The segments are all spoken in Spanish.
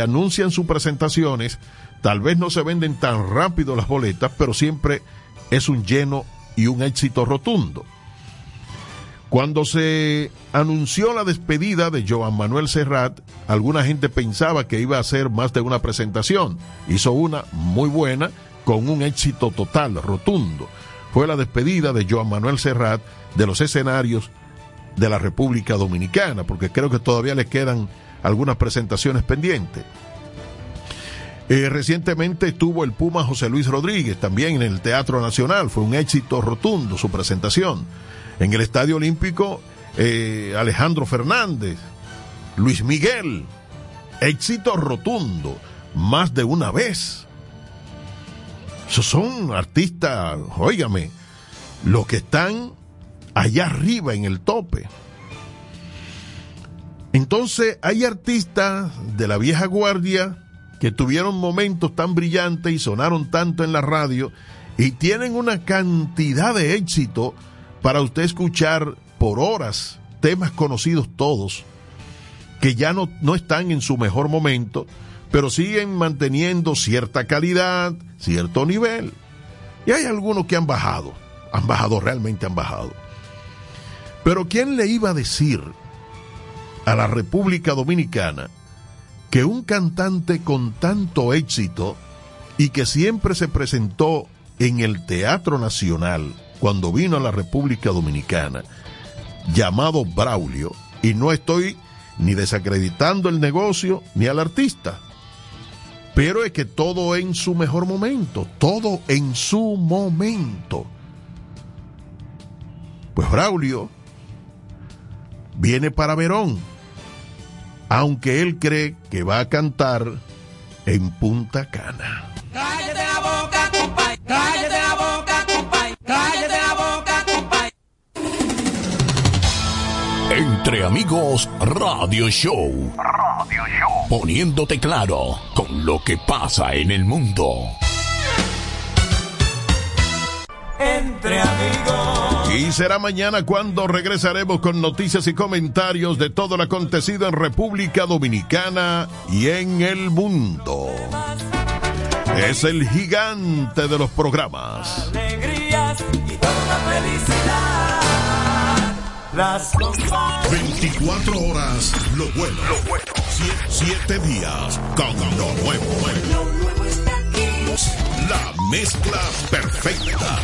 anuncian sus presentaciones, tal vez no se venden tan rápido las boletas, pero siempre es un lleno y un éxito rotundo. Cuando se anunció la despedida de Joan Manuel Serrat, alguna gente pensaba que iba a hacer más de una presentación. Hizo una muy buena, con un éxito total, rotundo. Fue la despedida de Joan Manuel Serrat de los escenarios de la República Dominicana, porque creo que todavía le quedan algunas presentaciones pendientes. Eh, recientemente estuvo el Puma José Luis Rodríguez también en el Teatro Nacional, fue un éxito rotundo su presentación. En el Estadio Olímpico, eh, Alejandro Fernández, Luis Miguel, éxito rotundo, más de una vez. Son artistas, óigame, los que están allá arriba en el tope. Entonces hay artistas de la vieja guardia que tuvieron momentos tan brillantes y sonaron tanto en la radio y tienen una cantidad de éxito para usted escuchar por horas temas conocidos todos que ya no, no están en su mejor momento, pero siguen manteniendo cierta calidad, cierto nivel. Y hay algunos que han bajado, han bajado, realmente han bajado. Pero ¿quién le iba a decir a la República Dominicana que un cantante con tanto éxito y que siempre se presentó en el Teatro Nacional cuando vino a la República Dominicana, llamado Braulio, y no estoy ni desacreditando el negocio ni al artista, pero es que todo en su mejor momento, todo en su momento. Pues Braulio viene para Verón aunque él cree que va a cantar en Punta Cana. Cállate la boca, compay. Cállate la boca, compay. Cállate la boca, compay. Entre amigos, Radio Show. Radio Show. Poniéndote claro con lo que pasa en el mundo. Entre amigos. Y será mañana cuando regresaremos con noticias y comentarios de todo lo acontecido en República Dominicana y en el mundo. Es el gigante de los programas. Alegrías y toda felicidad. Las cosas. 24 horas, lo bueno. Lo bueno. siete días con lo nuevo. Lo nuevo está aquí. La mezcla perfecta.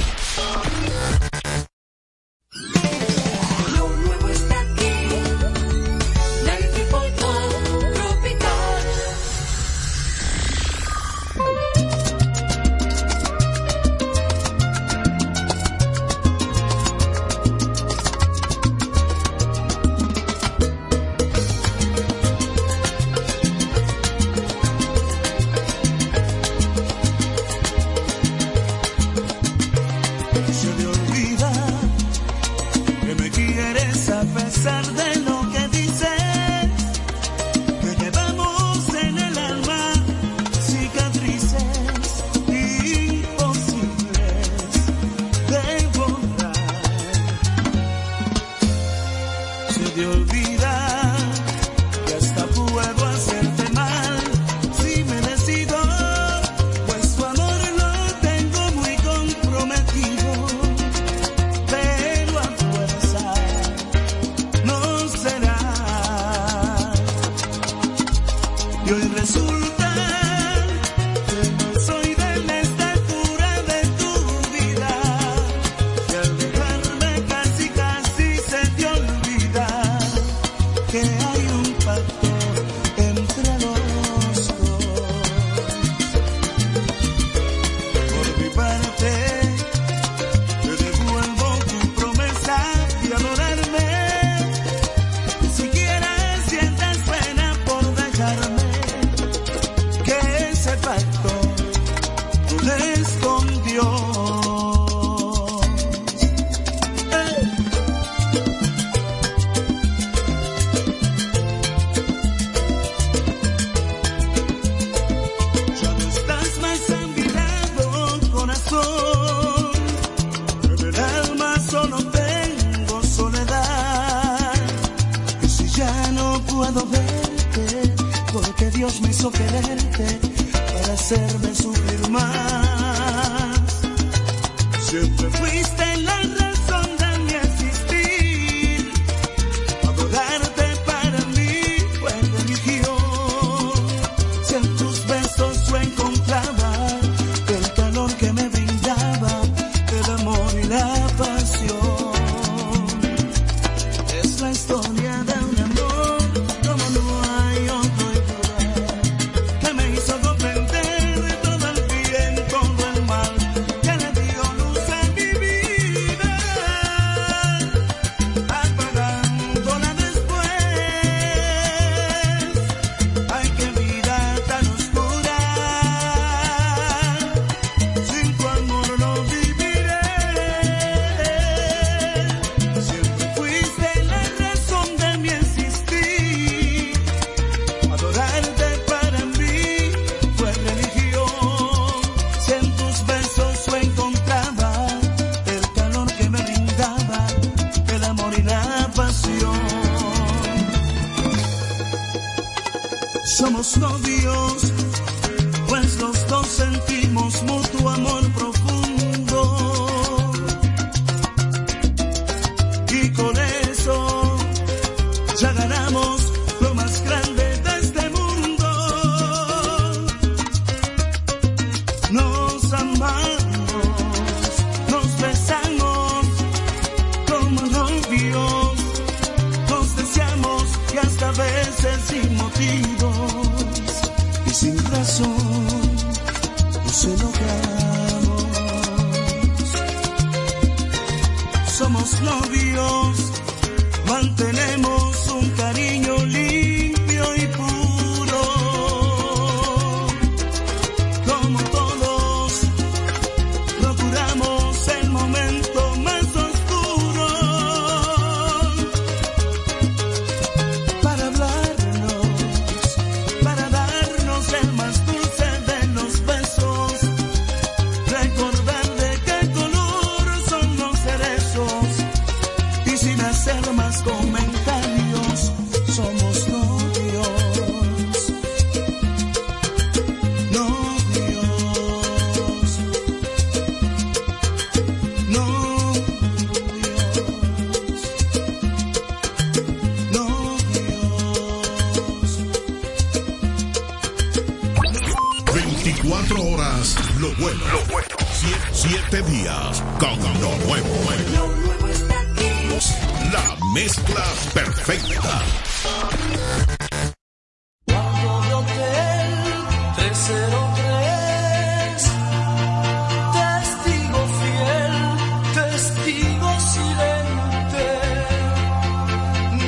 Somos novios,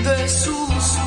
De sus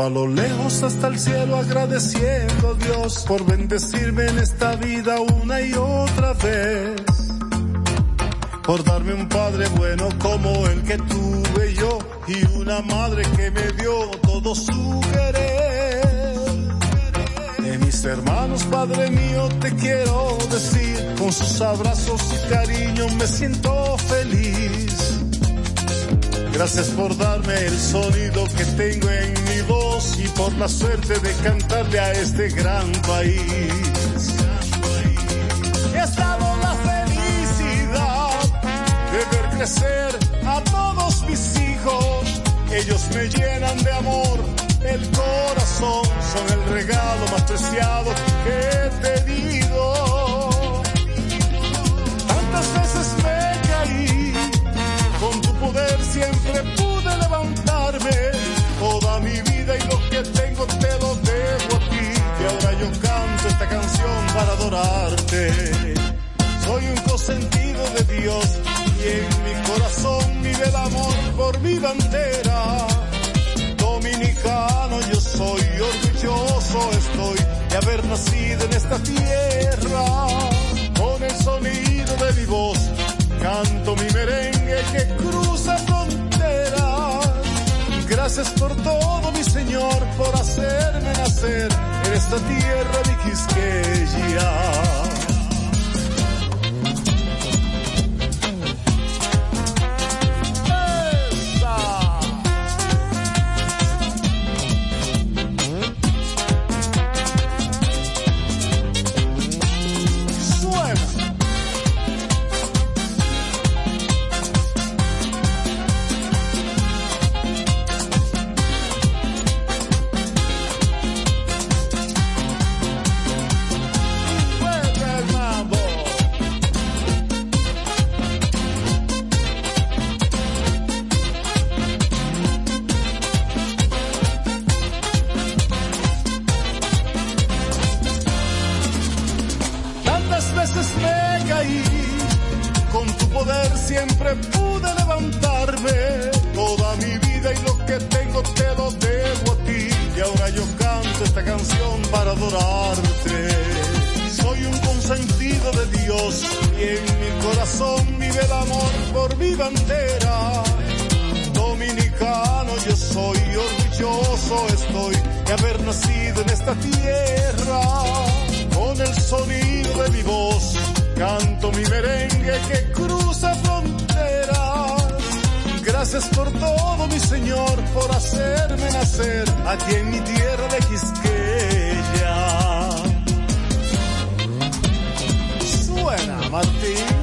A lo lejos hasta el cielo agradeciendo a Dios por bendecirme en esta vida una y otra vez. Por darme un padre bueno como el que tuve yo y una madre que me dio todo su querer. De mis hermanos, Padre mío, te quiero decir, con sus abrazos y cariño me siento feliz. Gracias por darme el sonido que tengo la suerte de cantarle a este gran país. He estado la felicidad de ver crecer a todos mis hijos. Ellos me llenan de amor el corazón, son el regalo más preciado que he tenido. Para adorarte. Soy un consentido de Dios y en mi corazón vive el amor por mi bandera. Dominicano yo soy, orgulloso estoy de haber nacido en esta tierra. Con el sonido de mi voz canto mi merengue que cruza. Gracias por todo, mi Señor, por hacerme nacer en esta tierra de Quisqueya. Esta canción para adorarte. Soy un consentido de Dios y en mi corazón vive el amor por mi bandera. Dominicano yo soy, orgulloso estoy de haber nacido en esta tierra. Con el sonido de mi voz canto mi merengue que cruza fronteras. Gracias por todo, mi Señor, por hacerme nacer aquí en mi tierra de Quisqueya. Suena, Martín.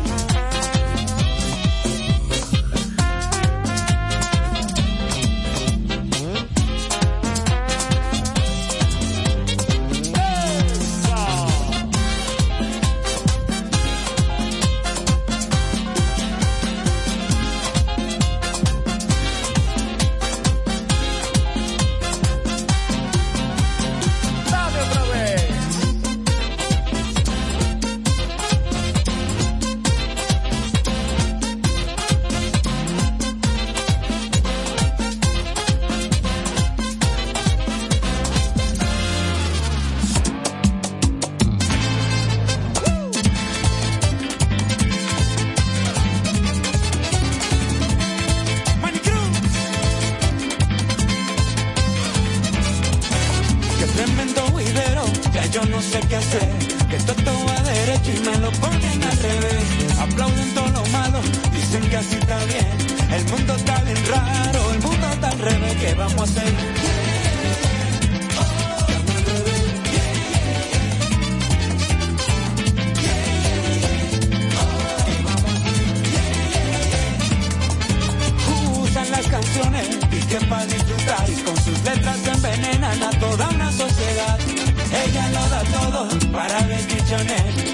internet.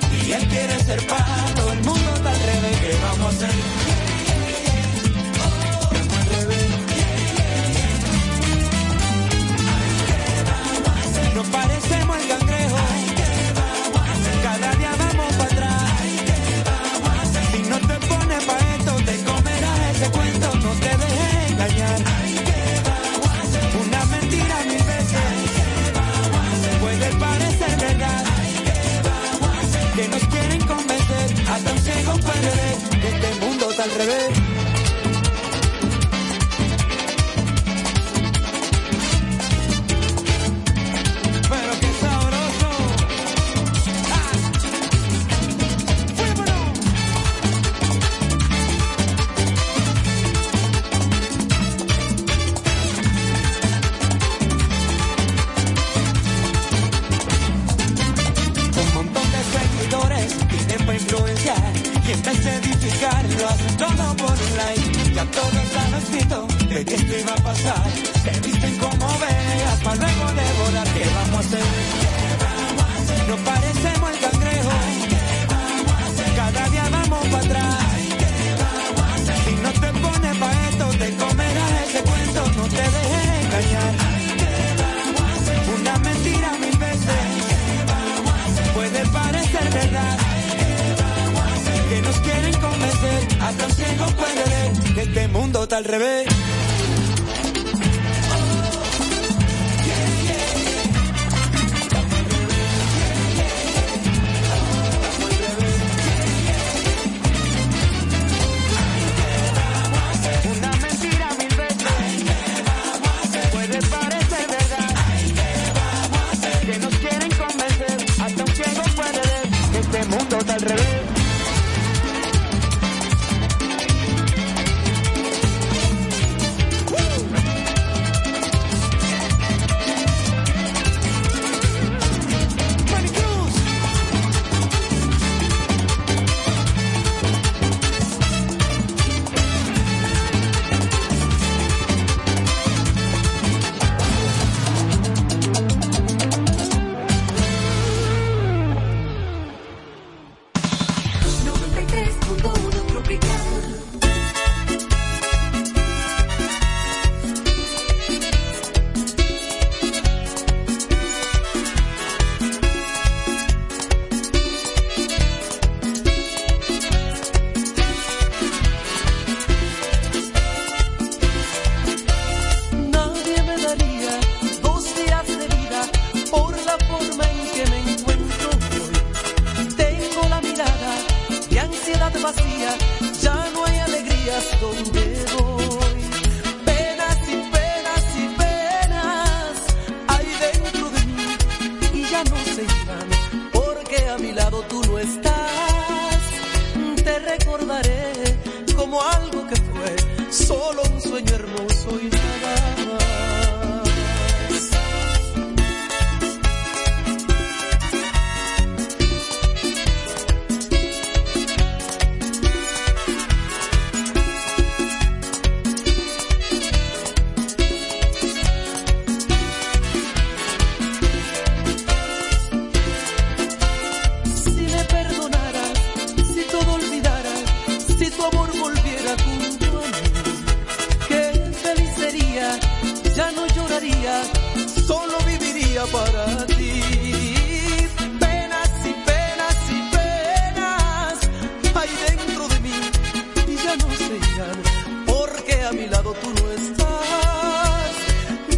mi lado tú no estás,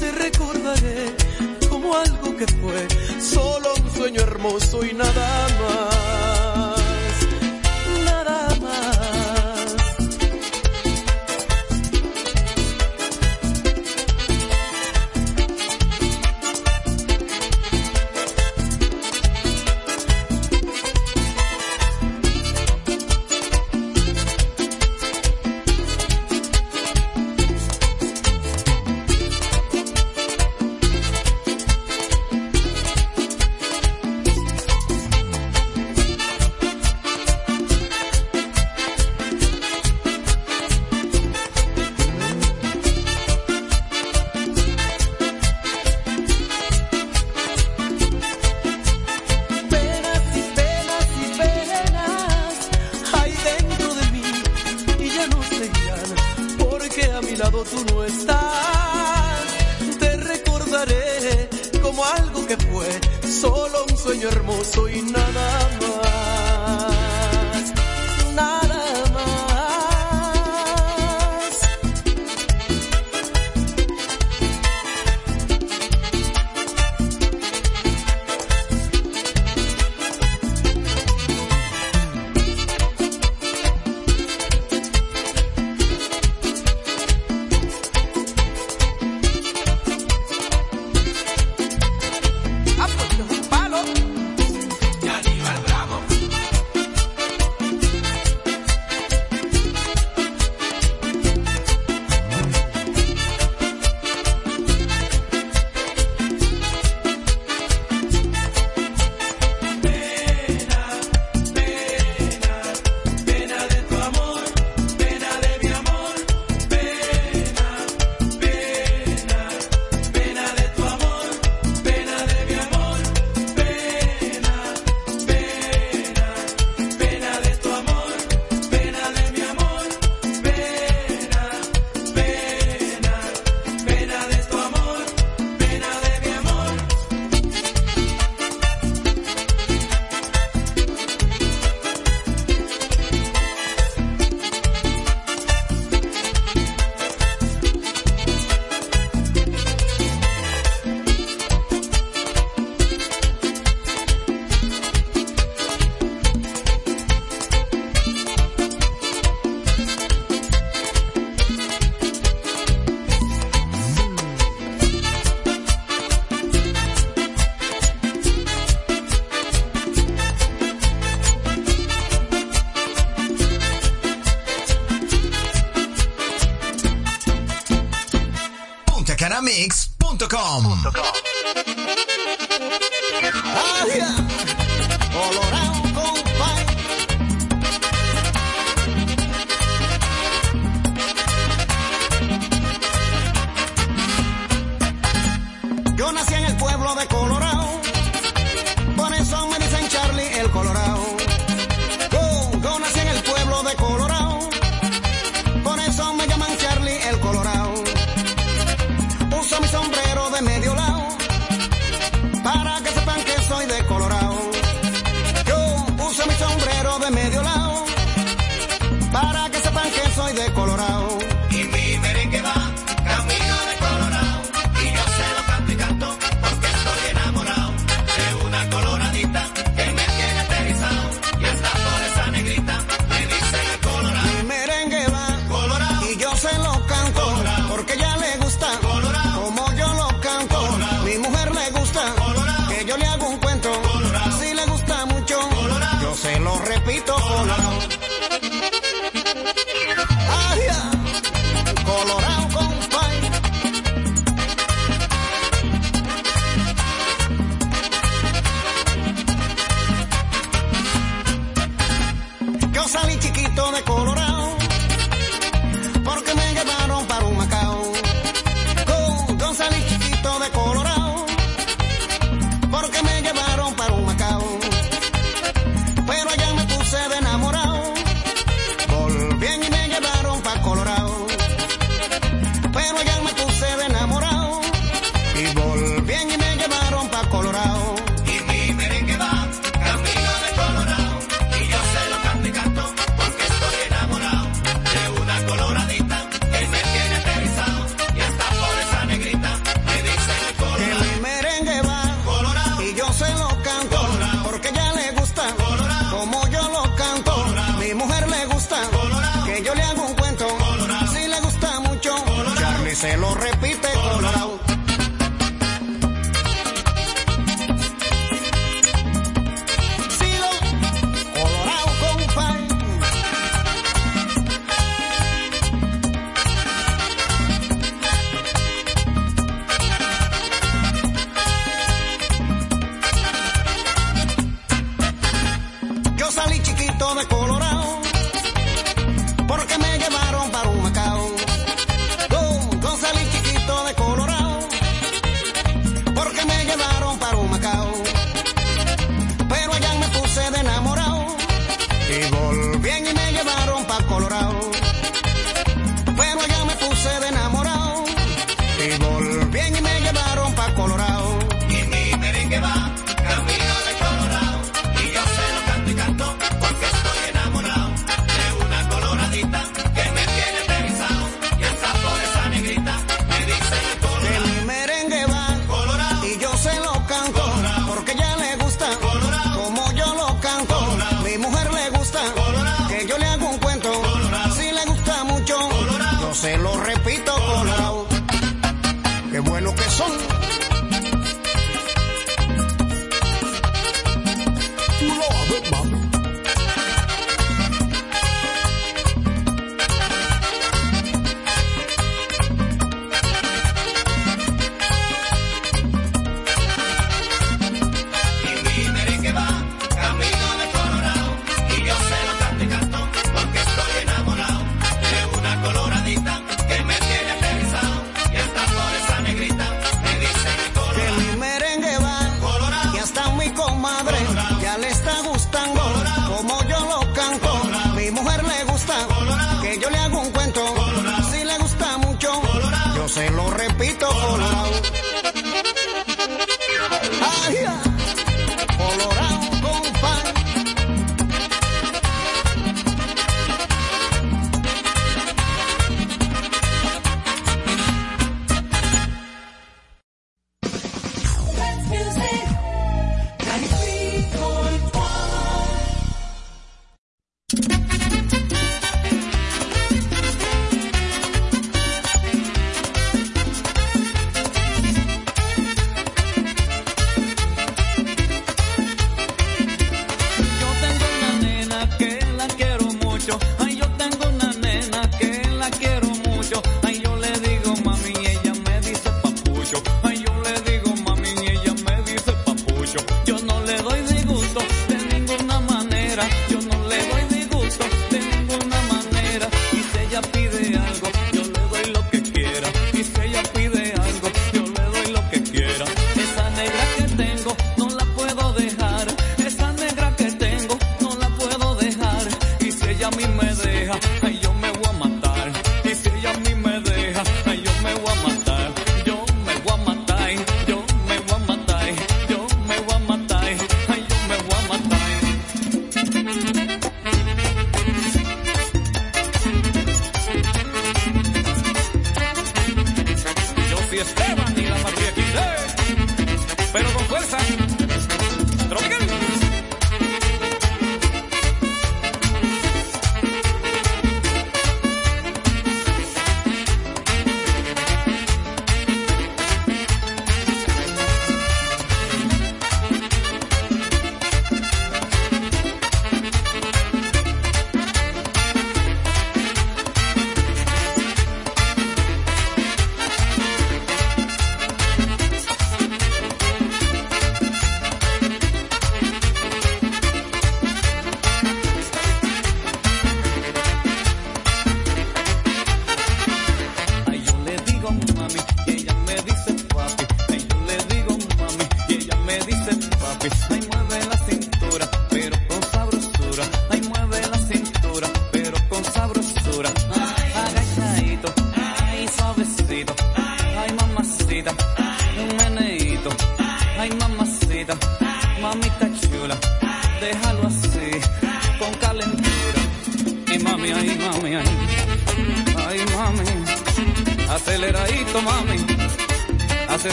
te recordaré como algo que fue solo un sueño hermoso y nada más.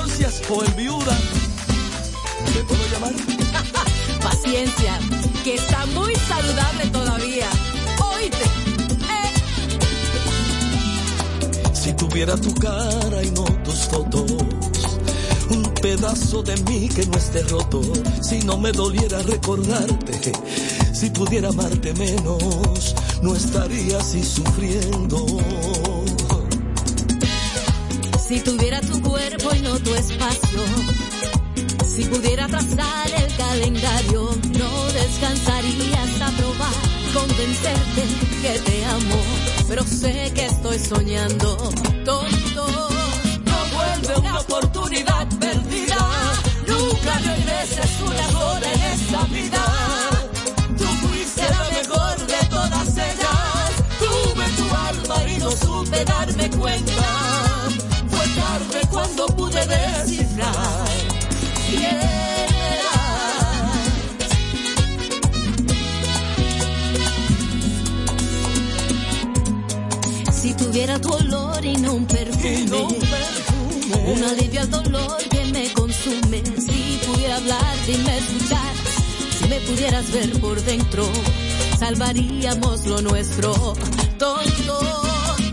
Divorcias o en viuda, ¿te puedo llamar? Paciencia, que está muy saludable todavía. Oíste. Eh, Si tuviera tu cara y no tus fotos, un pedazo de mí que no esté roto, si no me doliera recordarte, si pudiera amarte menos, no estaría así sufriendo. Si tuviera tu cuerpo y no tu espacio, si pudiera trazar el calendario, no descansaría hasta probar, convencerte que te amo, pero sé que estoy soñando, tonto. No vuelve una oportunidad perdida, nunca regreses una sola en esta vida. Tú fuiste la mejor de todas ellas, tuve tu alma y no supe darme cuenta. Cuando pude descifrar quién eras. Si tuviera tu olor y no un perfume, un alivio al dolor que me consume. Si pudiera hablarte y me escuchar, si me pudieras ver por dentro, salvaríamos lo nuestro. Tonto,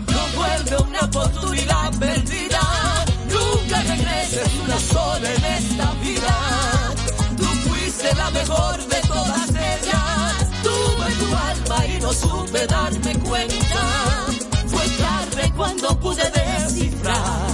No vuelve una oportunidad perdida. Regreses una sola en esta vida. Tú fuiste la mejor de todas ellas. Tuve tu alma y no supe darme cuenta. Fue tarde cuando pude descifrar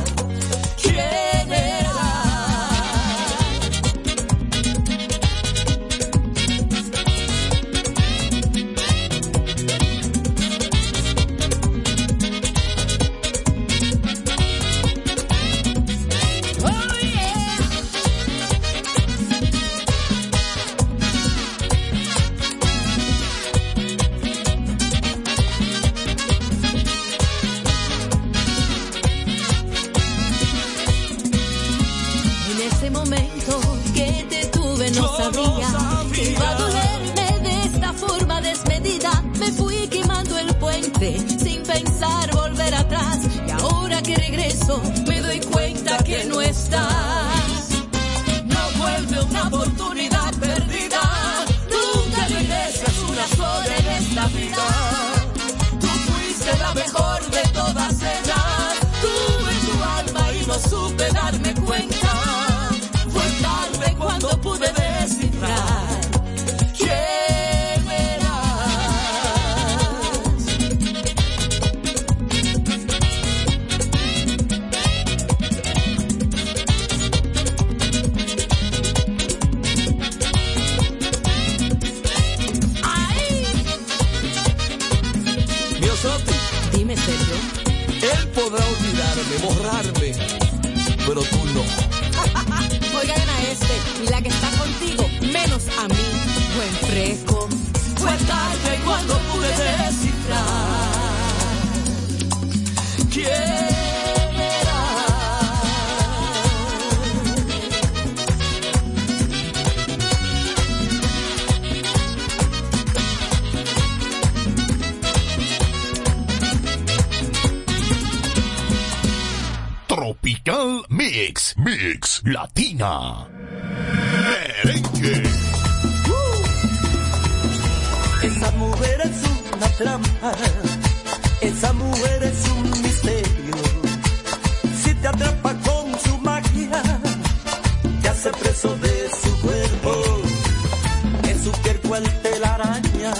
cual telaraña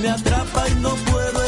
me atrapa y no puedo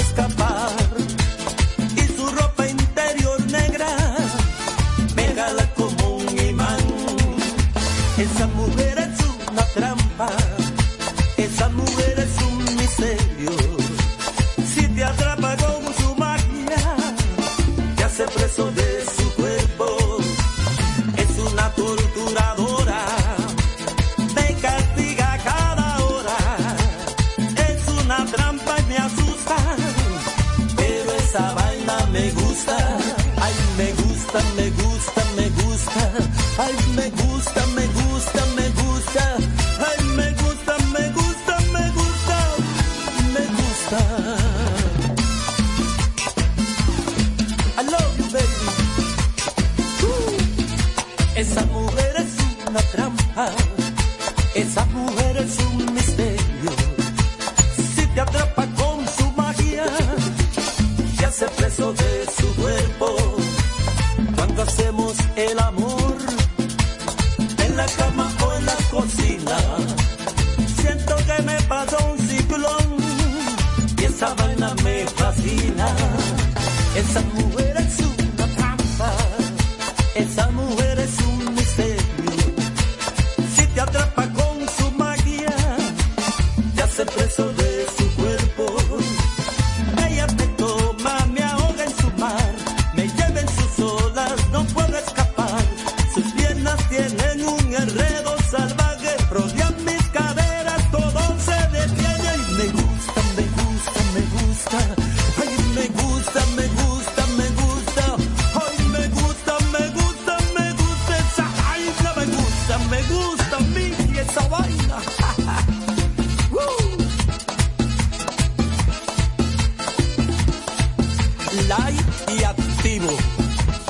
y activo.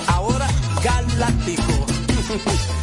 Ahora galáctico.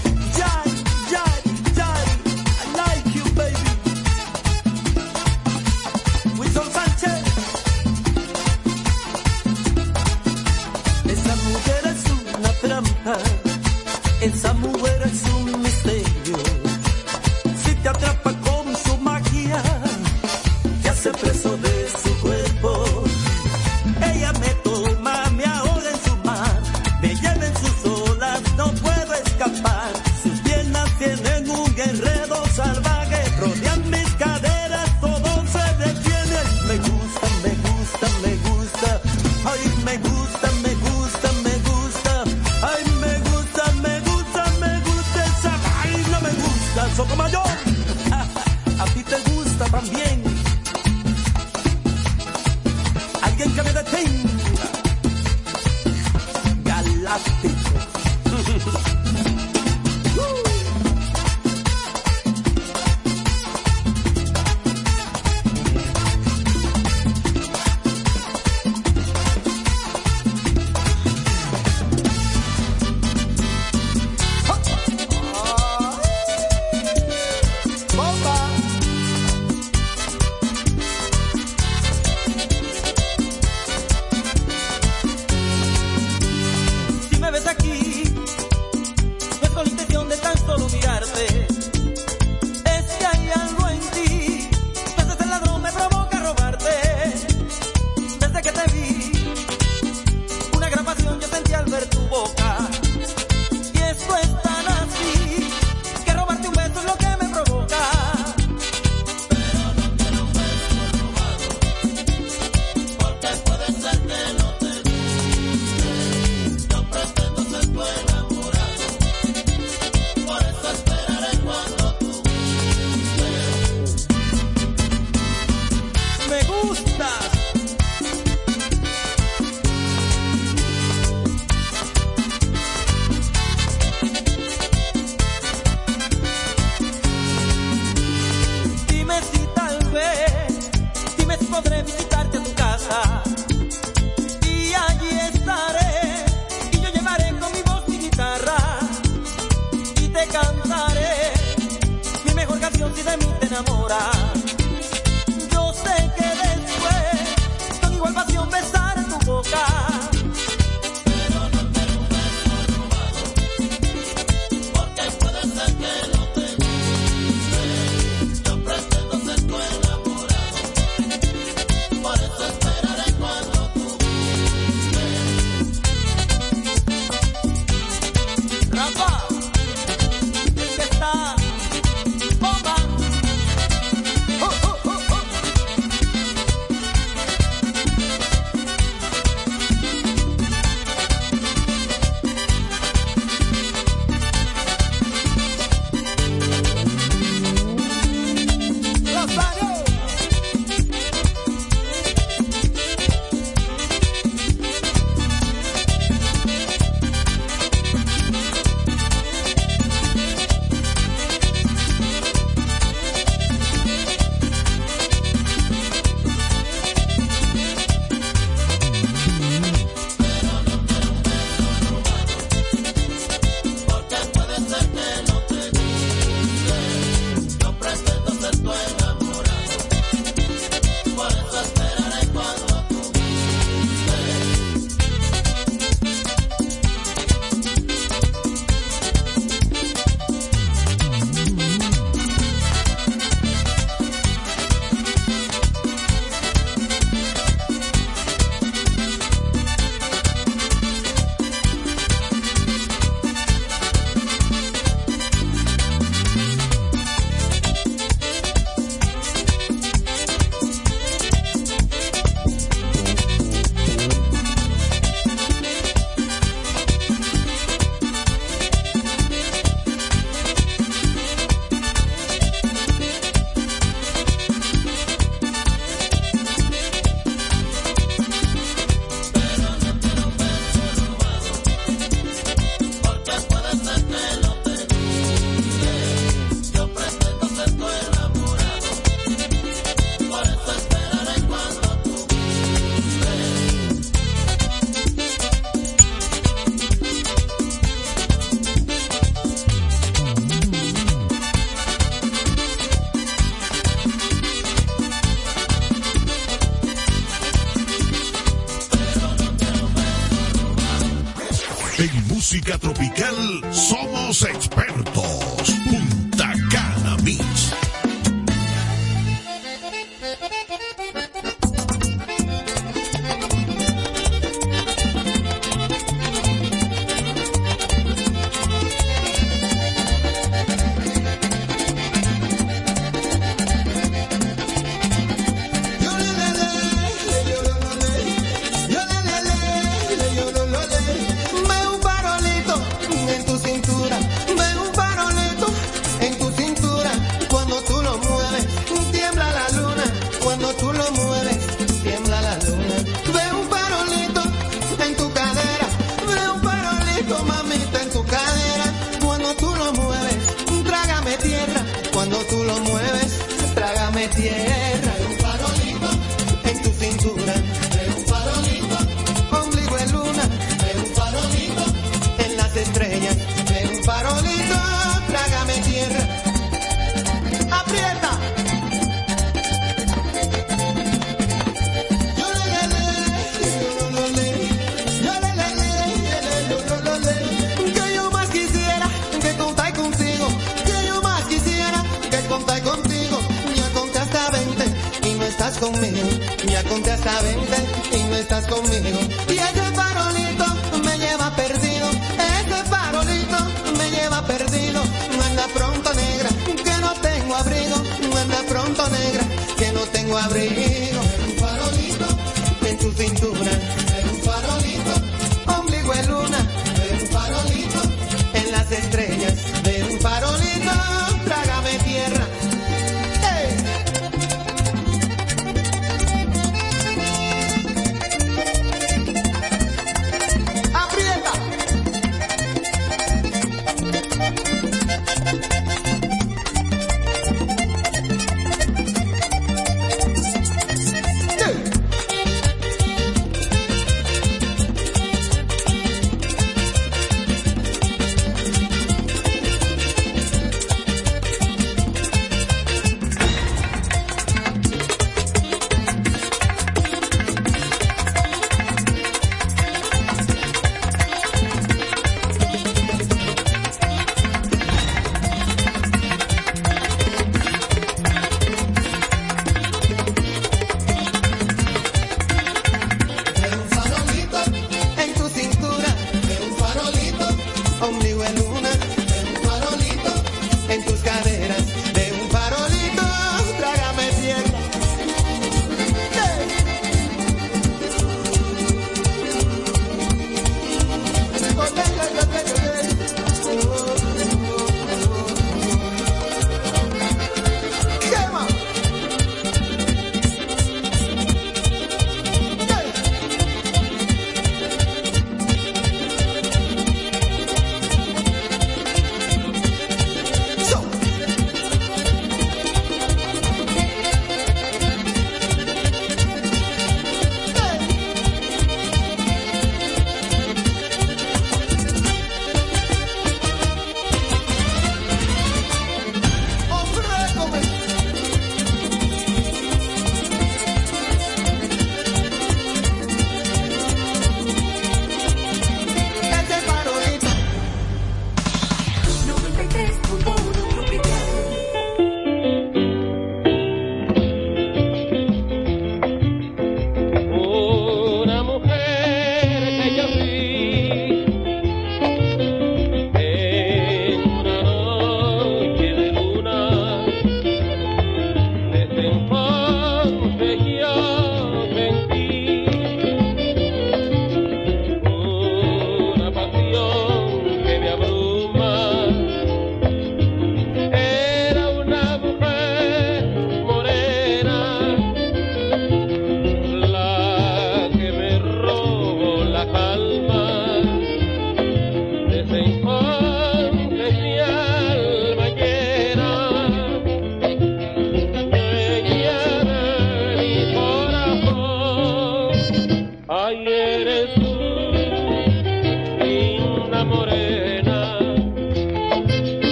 Conté hasta 20 y no estás conmigo.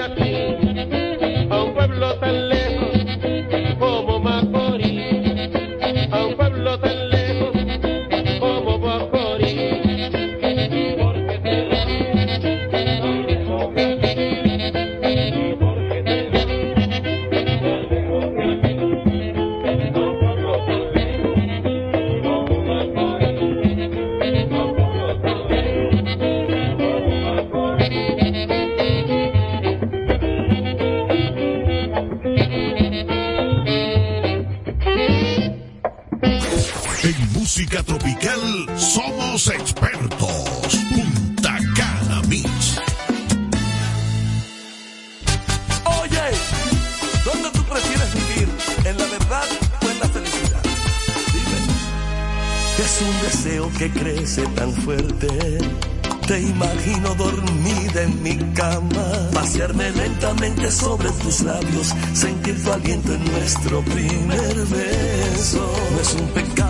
aquí. aliento en nuestro primer beso. No es un pecado